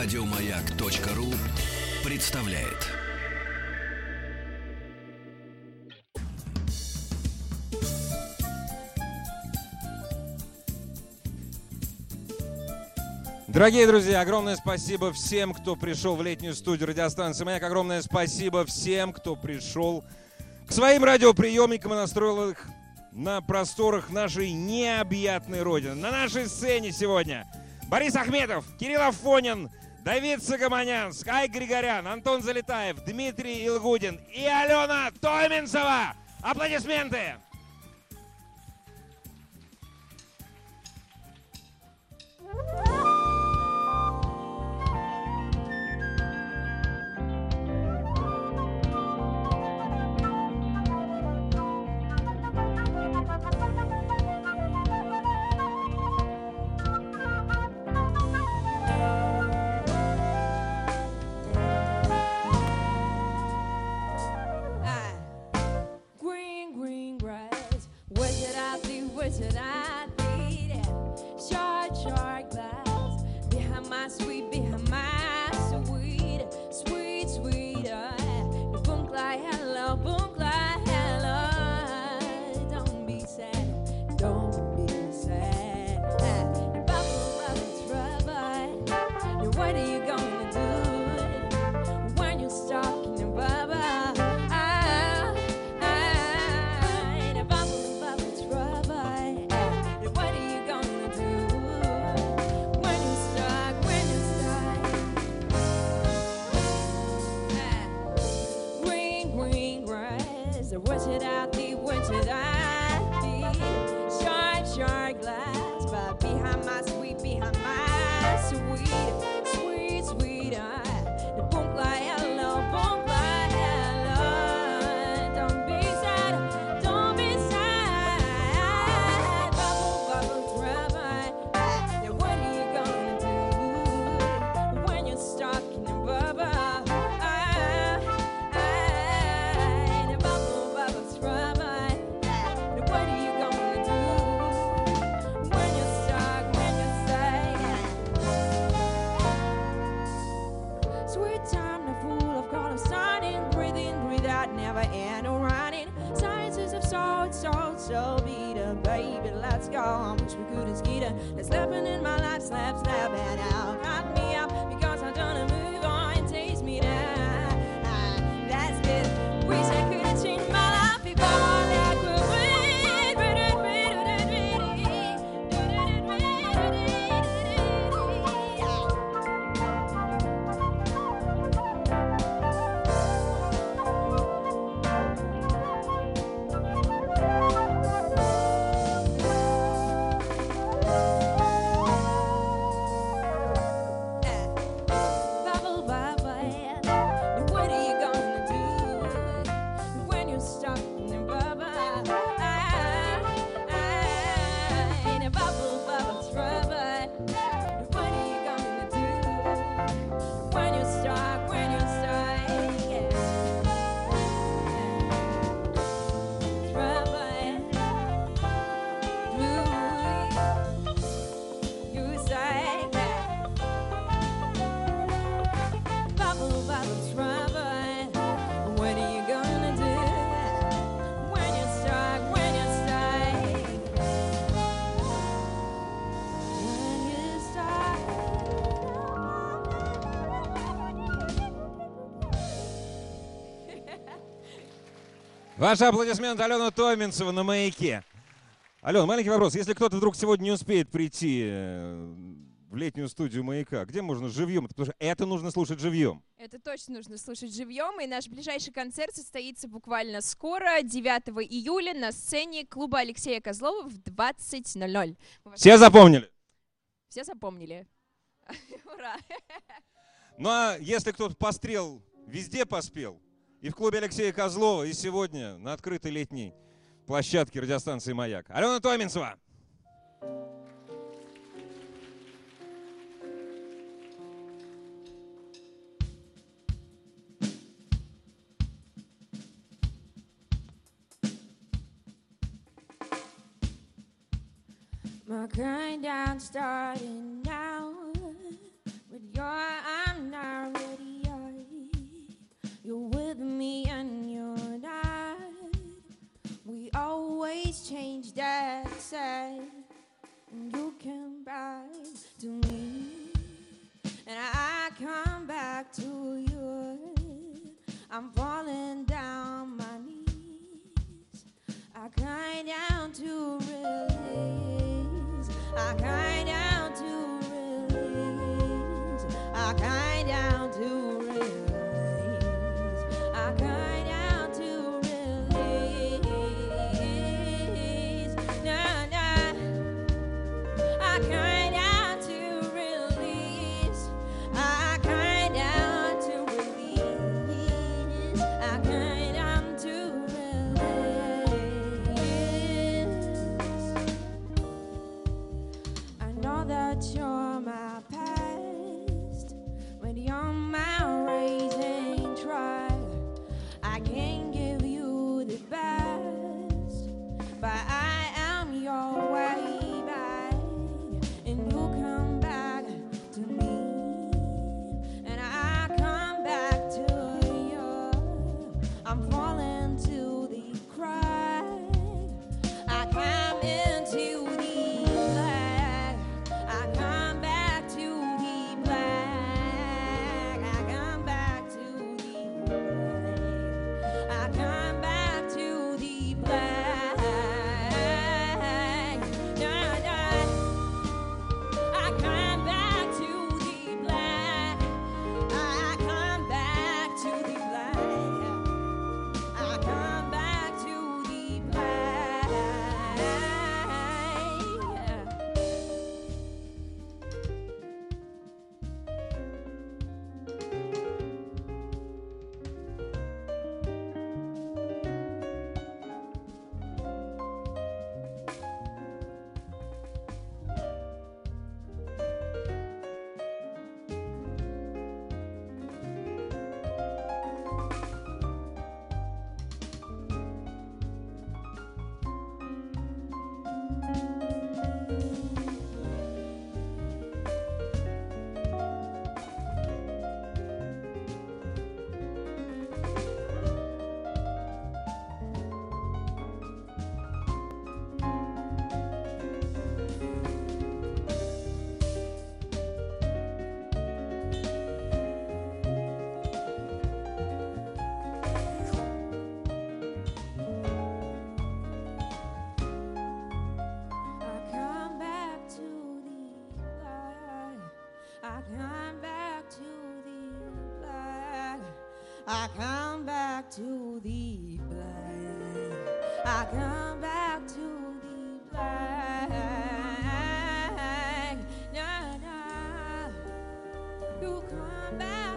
Радиомаяк.ру представляет. Дорогие друзья, огромное спасибо всем, кто пришел в летнюю студию радиостанции «Маяк». Огромное спасибо всем, кто пришел к своим радиоприемникам и настроил их на просторах нашей необъятной Родины. На нашей сцене сегодня Борис Ахметов, Кирилл Афонин, Давид Сагаманян, Скай Григорян, Антон Залетаев, Дмитрий Илгудин и Алена Тойменцева. Аплодисменты! Ваши аплодисменты Алена Тойменцева на «Маяке». Алена, маленький вопрос. Если кто-то вдруг сегодня не успеет прийти э, в летнюю студию «Маяка», где можно живьем? Потому что это нужно слушать живьем. Это точно нужно слушать живьем, и наш ближайший концерт состоится буквально скоро, 9 июля, на сцене клуба Алексея Козлова в 20.00. Мы вас- Все запомнили? Все запомнили? Ура! Ну а если кто-то пострел, везде поспел, и в клубе Алексея Козлова, и сегодня на открытой летней площадке радиостанции «Маяк». Алена Томинцева! My crying down starting now, but you're, I'm not ready. me and your dad. We always change that set. And you come back to me, and I come back to you. I'm falling down my knees. I cry down to release. I cry down. I come back to thee blind. I come back to thee blind. No, no. You come back.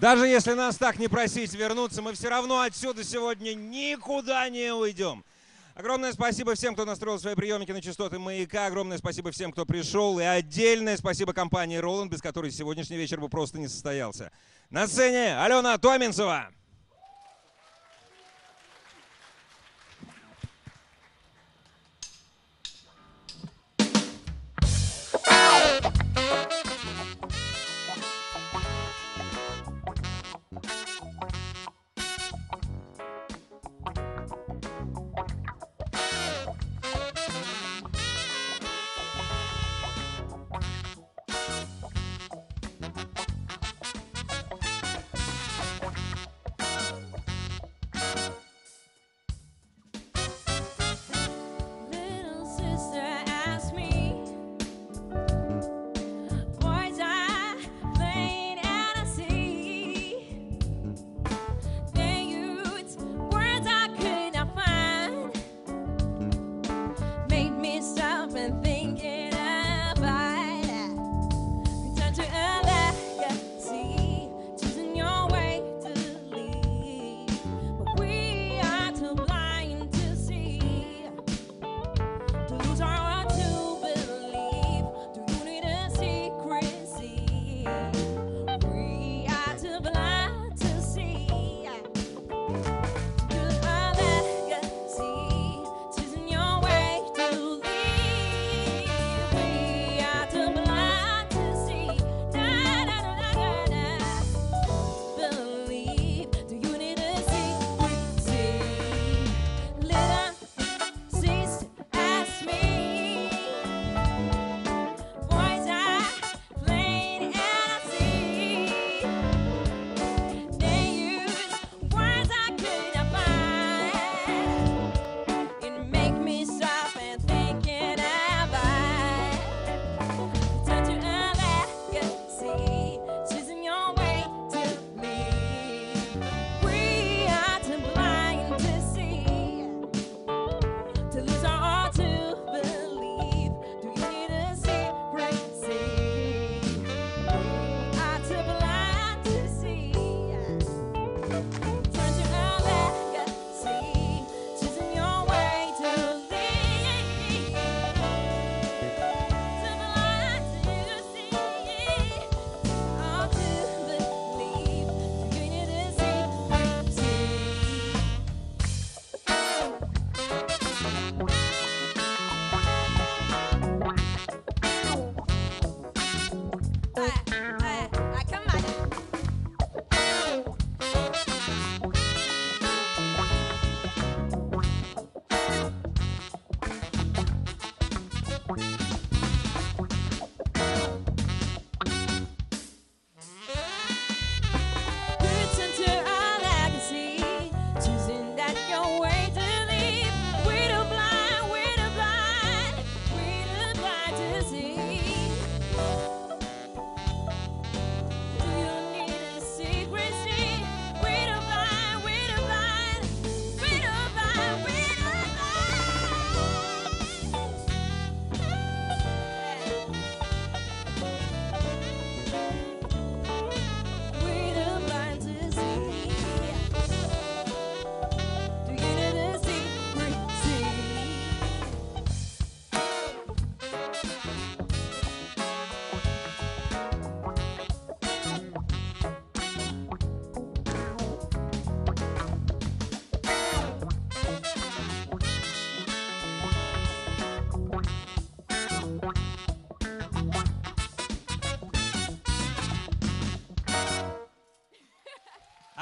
Даже если нас так не просить вернуться, мы все равно отсюда сегодня никуда не уйдем. Огромное спасибо всем, кто настроил свои приемники на частоты «Маяка». Огромное спасибо всем, кто пришел. И отдельное спасибо компании «Роланд», без которой сегодняшний вечер бы просто не состоялся. На сцене Алена Томинцева.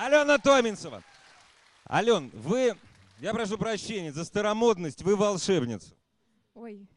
Алена Томинцева. Ален, вы, я прошу прощения за старомодность, вы волшебница. Ой,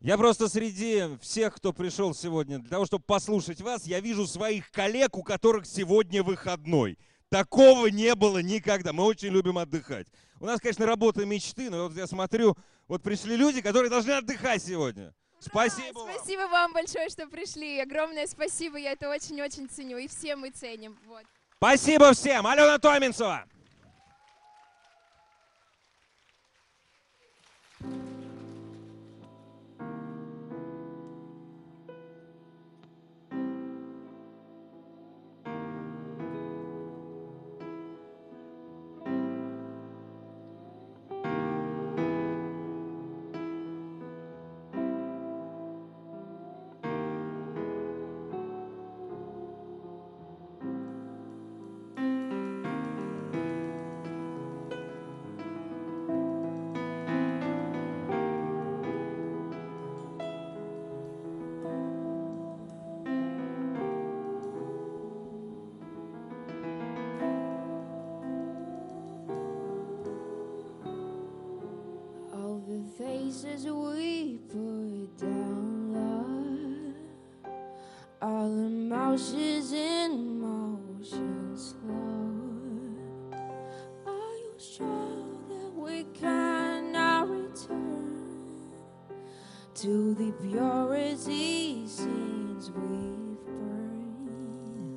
Я просто среди всех, кто пришел сегодня для того, чтобы послушать вас, я вижу своих коллег, у которых сегодня выходной. Такого не было никогда. Мы очень любим отдыхать. У нас, конечно, работа мечты, но вот я смотрю, вот пришли люди, которые должны отдыхать сегодня. Спасибо вам. спасибо вам большое, что пришли. Огромное спасибо, я это очень-очень ценю. И все мы ценим. Вот. Спасибо всем. Алена Томинцева. To the purity since we've burned?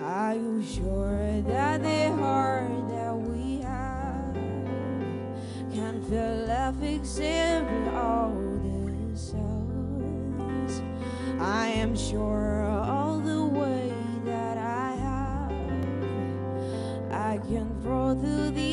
Are you sure that the heart that we have can fill up except all the souls. I am sure all the way that I have, I can throw through the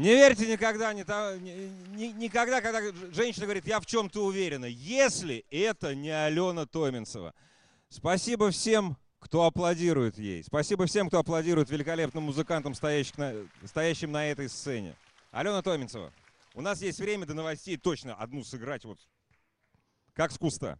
Не верьте никогда, не, не, никогда, когда женщина говорит, я в чем-то уверена, если это не Алена Томинцева, Спасибо всем, кто аплодирует ей. Спасибо всем, кто аплодирует великолепным музыкантам, стоящим на, стоящим на этой сцене. Алена Томинцева. у нас есть время до новостей точно одну сыграть вот как с куста.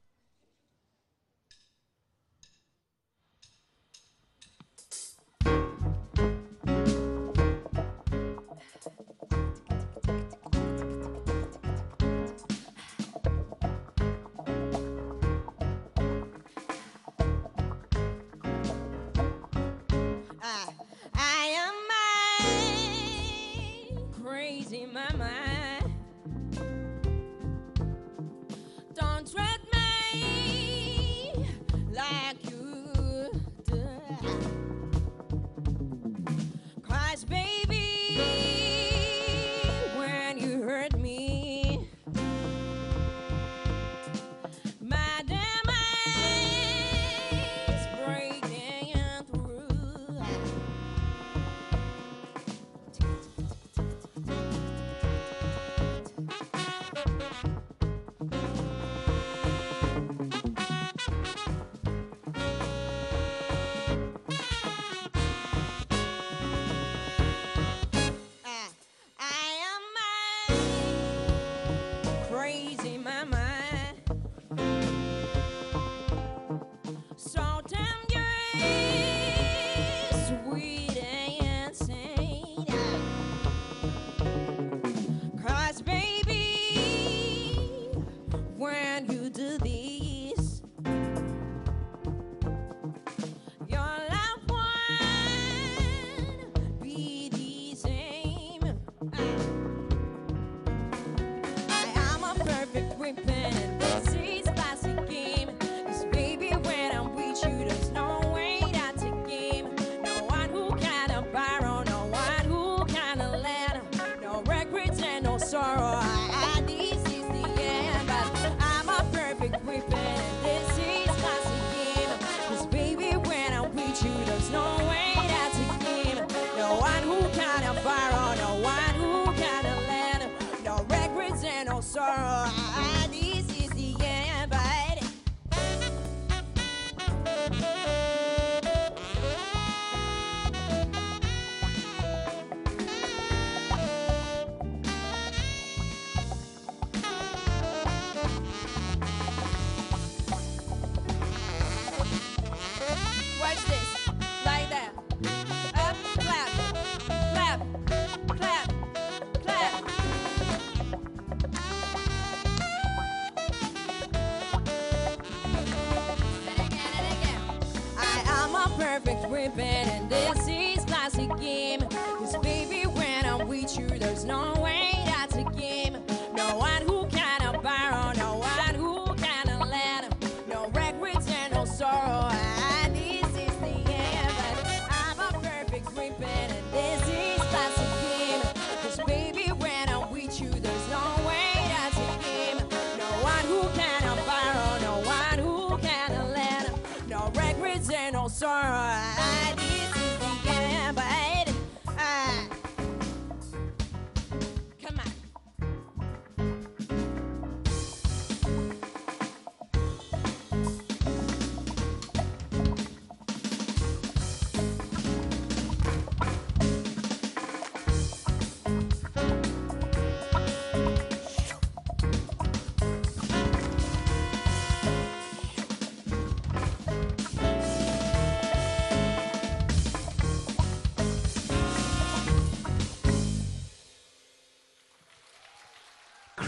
and this is classic game.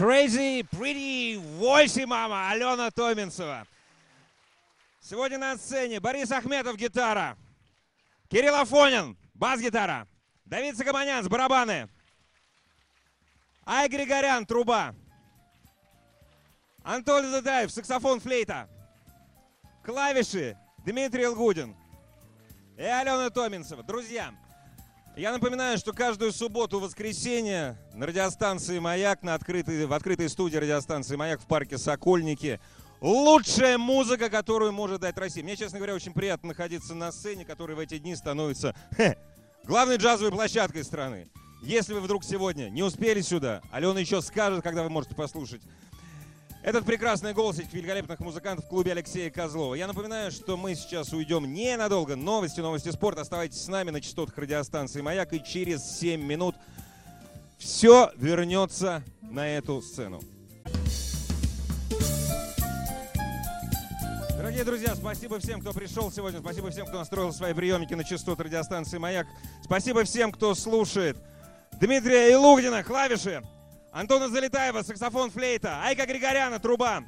Crazy Pretty Voice мама Алена Томинцева. Сегодня на сцене Борис Ахметов гитара, Кирилл Афонин бас-гитара, Давид Сагаманян с барабаны, Ай Григорян труба, Антон Задаев саксофон флейта, клавиши Дмитрий Лгудин. И Алена Томинцева. Друзья, я напоминаю, что каждую субботу, воскресенье на радиостанции «Маяк», на открытой, в открытой студии радиостанции «Маяк» в парке «Сокольники» лучшая музыка, которую может дать Россия. Мне, честно говоря, очень приятно находиться на сцене, которая в эти дни становится хе, главной джазовой площадкой страны. Если вы вдруг сегодня не успели сюда, Алена еще скажет, когда вы можете послушать этот прекрасный голос этих великолепных музыкантов в клубе Алексея Козлова. Я напоминаю, что мы сейчас уйдем ненадолго. Новости, новости спорта. Оставайтесь с нами на частотах радиостанции «Маяк». И через 7 минут все вернется на эту сцену. Дорогие друзья, спасибо всем, кто пришел сегодня. Спасибо всем, кто настроил свои приемники на частоту радиостанции «Маяк». Спасибо всем, кто слушает. Дмитрия Илугдина, клавиши. Антона Залетаева, саксофон, флейта. Айка Григоряна, труба.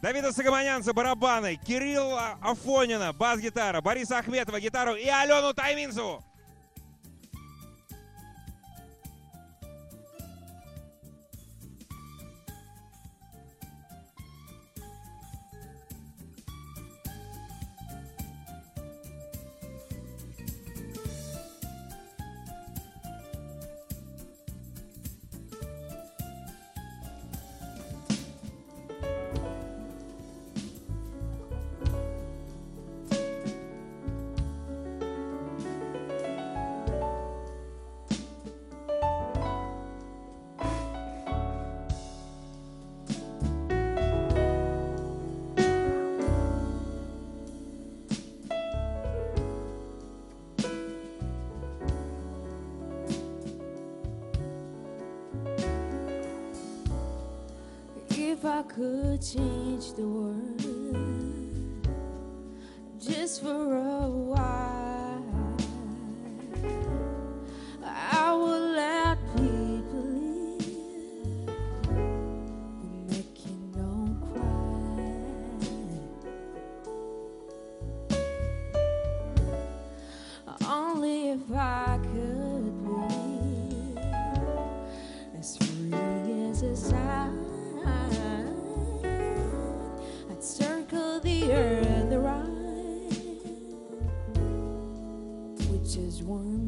Давида Сагаманянца, барабаны. Кирилла Афонина, бас-гитара. Бориса Ахметова, гитару. И Алену Тайминцеву. If I could change the world one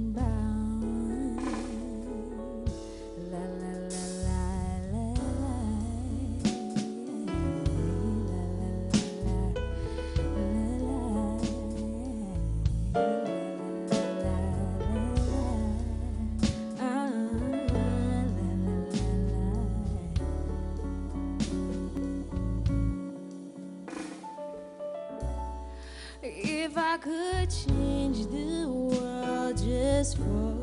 This world.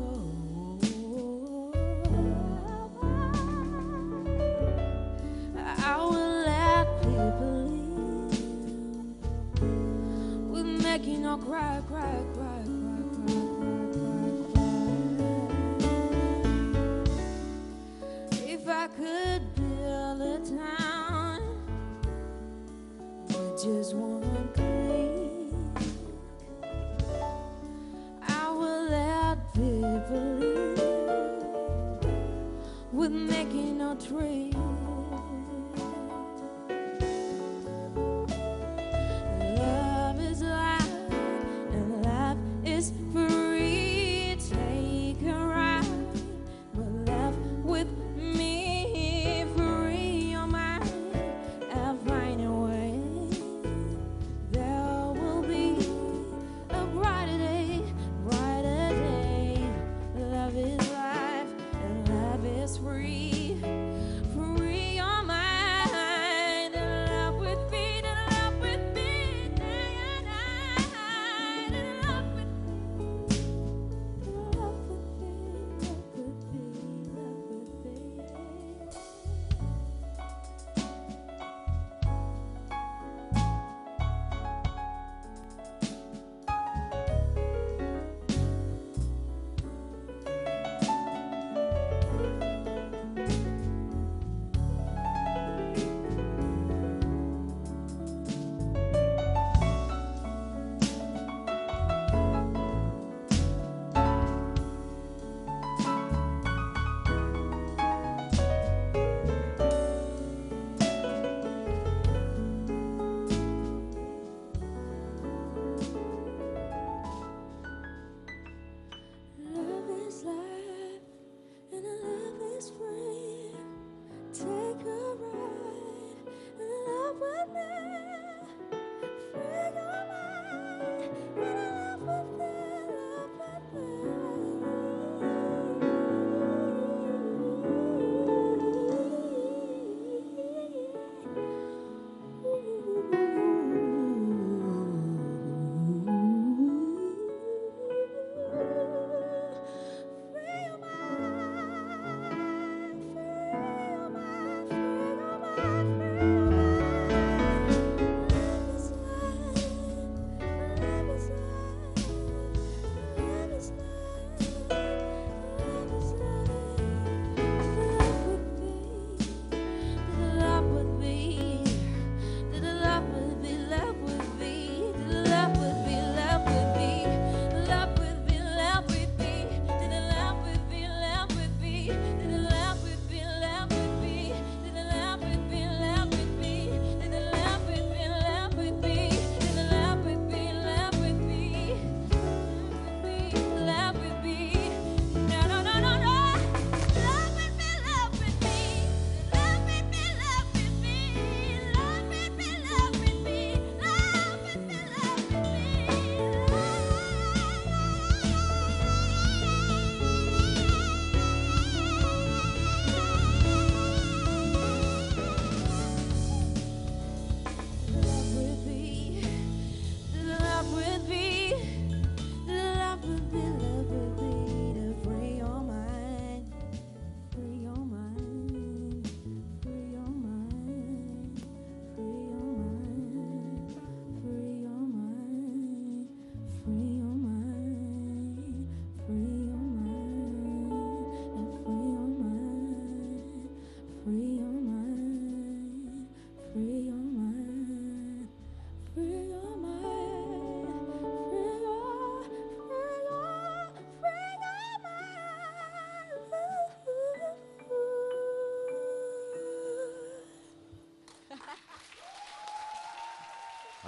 is real.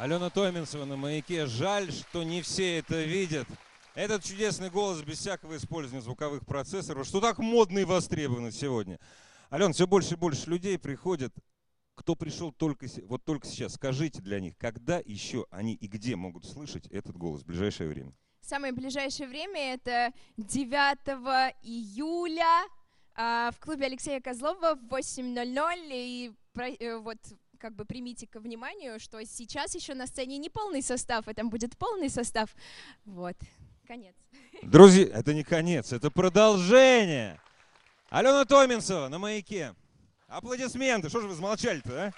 Алена Томинцева на маяке. Жаль, что не все это видят. Этот чудесный голос без всякого использования звуковых процессоров, что так модно и востребовано сегодня. Ален, все больше и больше людей приходят, кто пришел только, вот только сейчас. Скажите для них, когда еще они и где могут слышать этот голос в ближайшее время? Самое ближайшее время это 9 июля а, в клубе Алексея Козлова в 8.00. И э, вот как бы примите ко вниманию, что сейчас еще на сцене не полный состав, а там будет полный состав. Вот, конец. Друзья, это не конец, это продолжение. Алена Томинцева на маяке. Аплодисменты. Что же вы замолчали-то, а?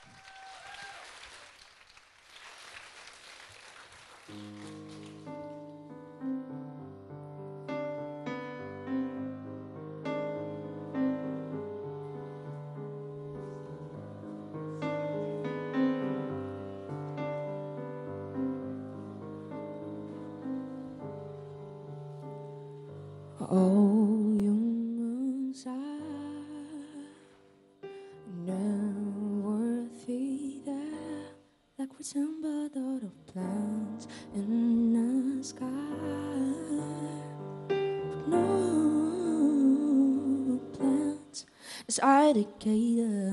Oh, your moon's never feed like resembled all the plants in the sky. But no plants is indicated.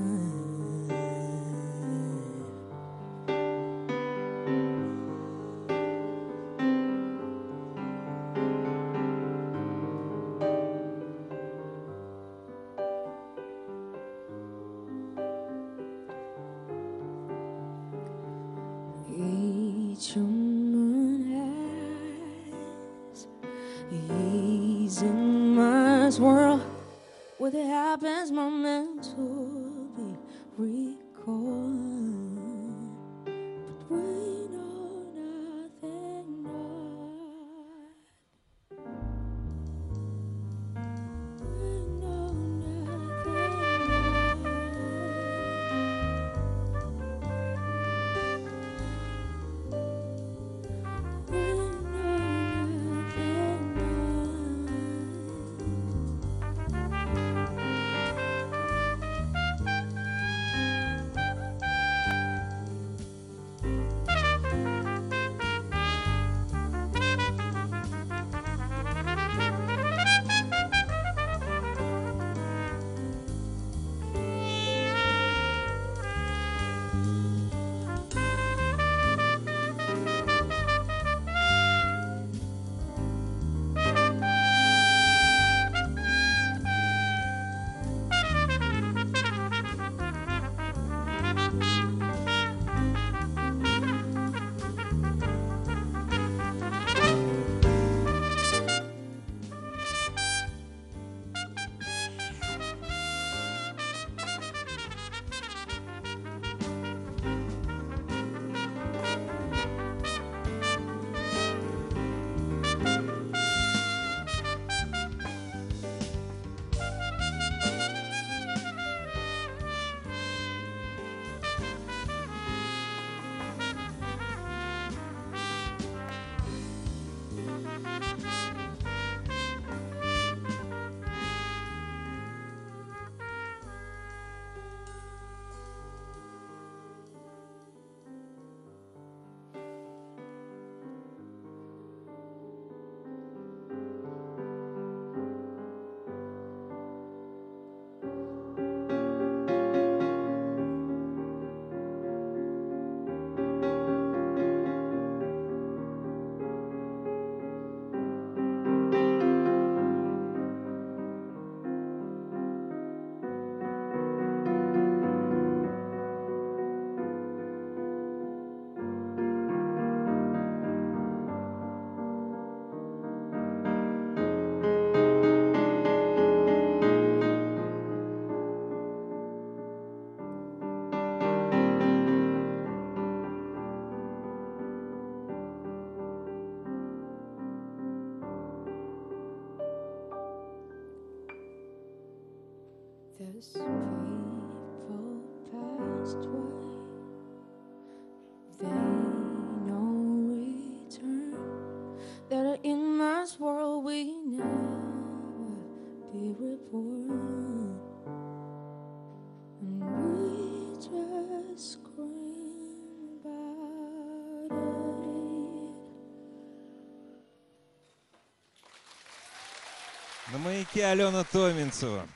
На маяке Алена Томинцева.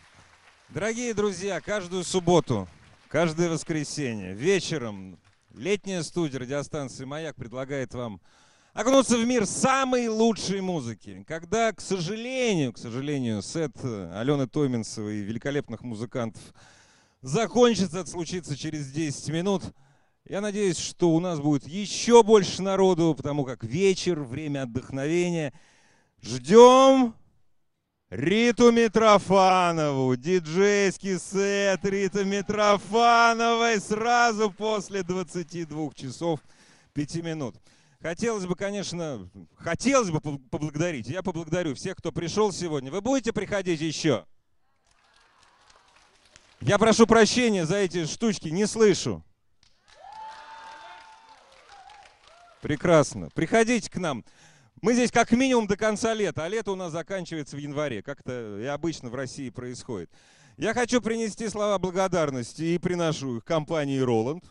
Дорогие друзья, каждую субботу, каждое воскресенье вечером летняя студия радиостанции «Маяк» предлагает вам окунуться в мир самой лучшей музыки. Когда, к сожалению, к сожалению, сет Алены Томинцевой и великолепных музыкантов закончится, это случится через 10 минут, я надеюсь, что у нас будет еще больше народу, потому как вечер, время отдохновения. Ждем Риту Митрофанову, диджейский сет Риты Митрофановой сразу после 22 часов 5 минут. Хотелось бы, конечно, хотелось бы поблагодарить. Я поблагодарю всех, кто пришел сегодня. Вы будете приходить еще? Я прошу прощения за эти штучки, не слышу. Прекрасно. Приходите к нам. Мы здесь как минимум до конца лета, а лето у нас заканчивается в январе, как это и обычно в России происходит. Я хочу принести слова благодарности и приношу их компании Roland.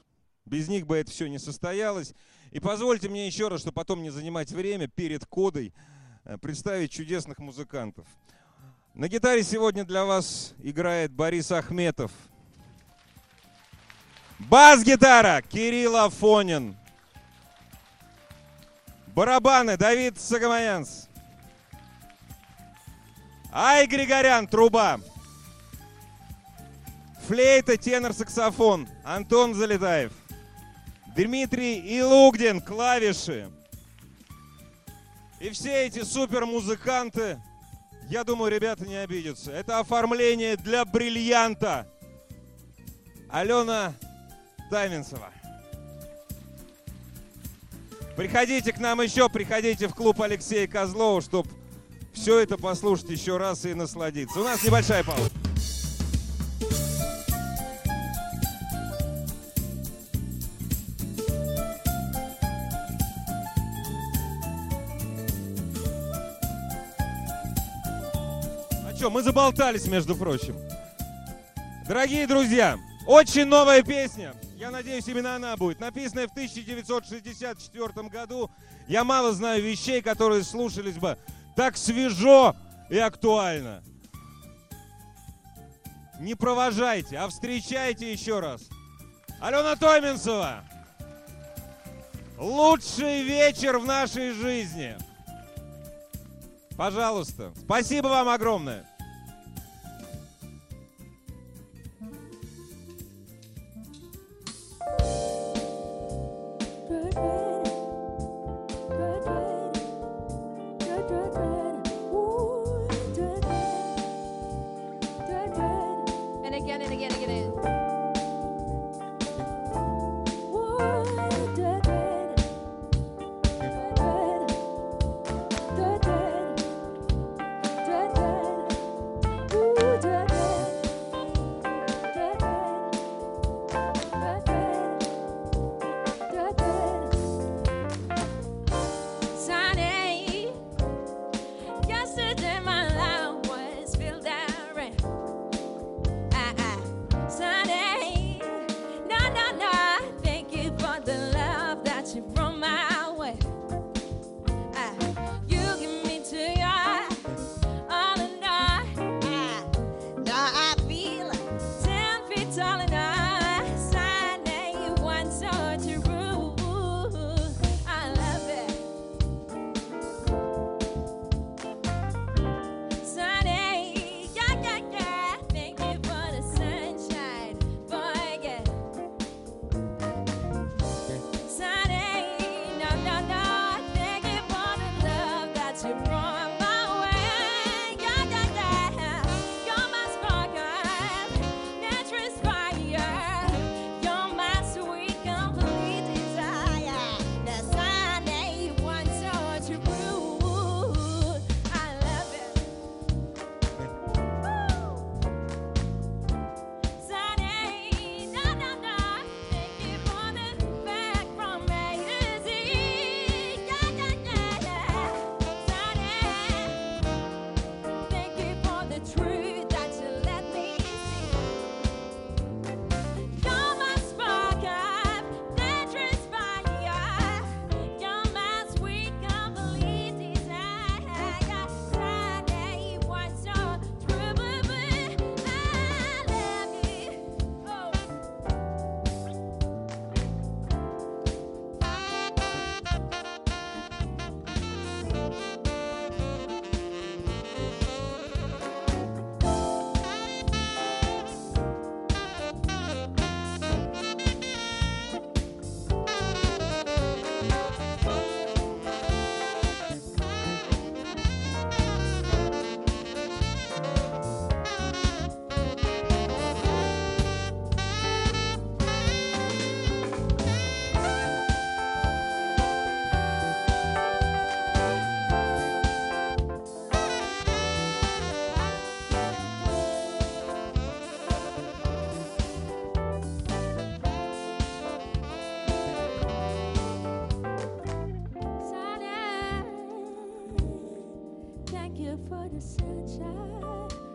Без них бы это все не состоялось. И позвольте мне еще раз, чтобы потом не занимать время перед кодой, э, представить чудесных музыкантов. На гитаре сегодня для вас играет Борис Ахметов. Бас-гитара Кирилл Афонин. Барабаны Давид Сагамаянс. Ай Григорян, труба. Флейта, тенор, саксофон. Антон Залетаев. Дмитрий Илугдин, клавиши. И все эти супер музыканты, я думаю, ребята не обидятся. Это оформление для бриллианта. Алена Тайменцева. Приходите к нам еще, приходите в клуб Алексея Козлова, чтобы все это послушать еще раз и насладиться. У нас небольшая пауза. Что, мы заболтались, между прочим. Дорогие друзья, очень новая песня. Я надеюсь, именно она будет. Написанная в 1964 году. Я мало знаю вещей, которые слушались бы так свежо и актуально. Не провожайте, а встречайте еще раз. Алена Томинцева. Лучший вечер в нашей жизни. Пожалуйста. Спасибо вам огромное. away. Thank you for the sunshine.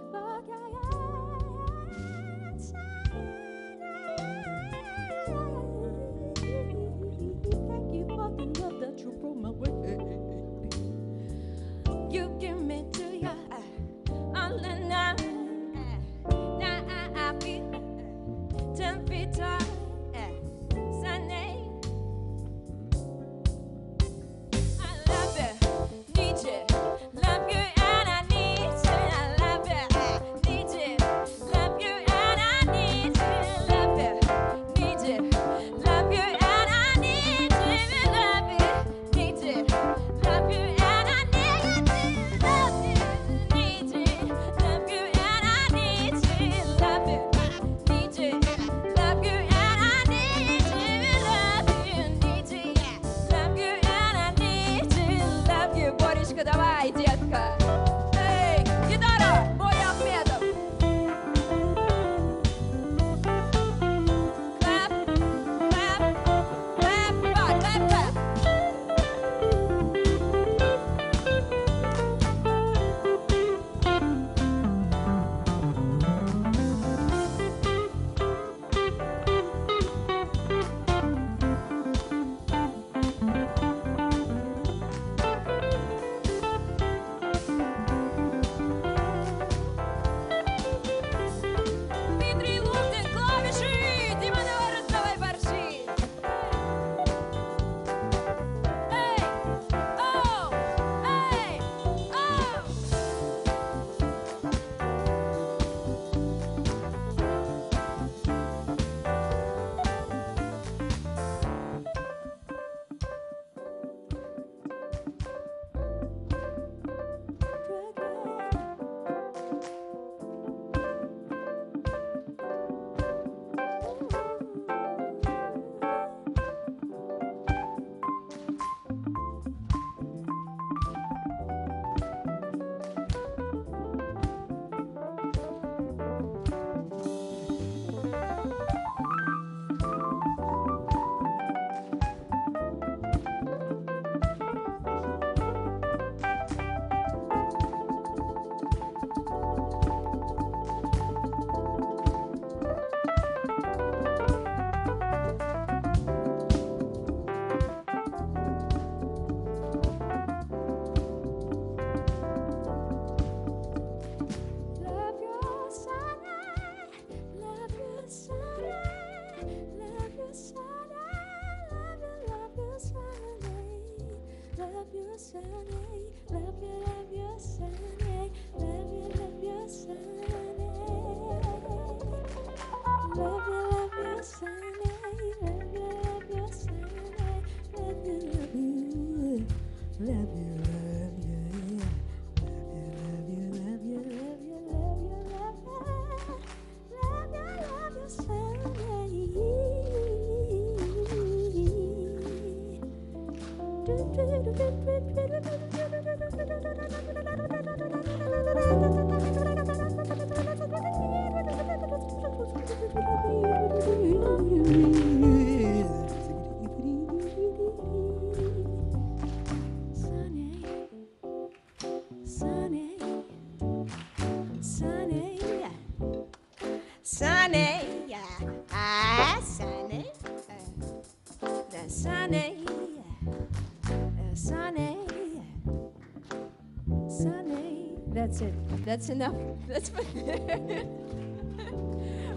That's enough. That's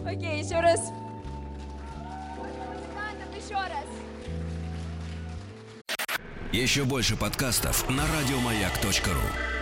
Окей, еще раз. Еще раз. Еще больше подкастов на радиомаяк.ру.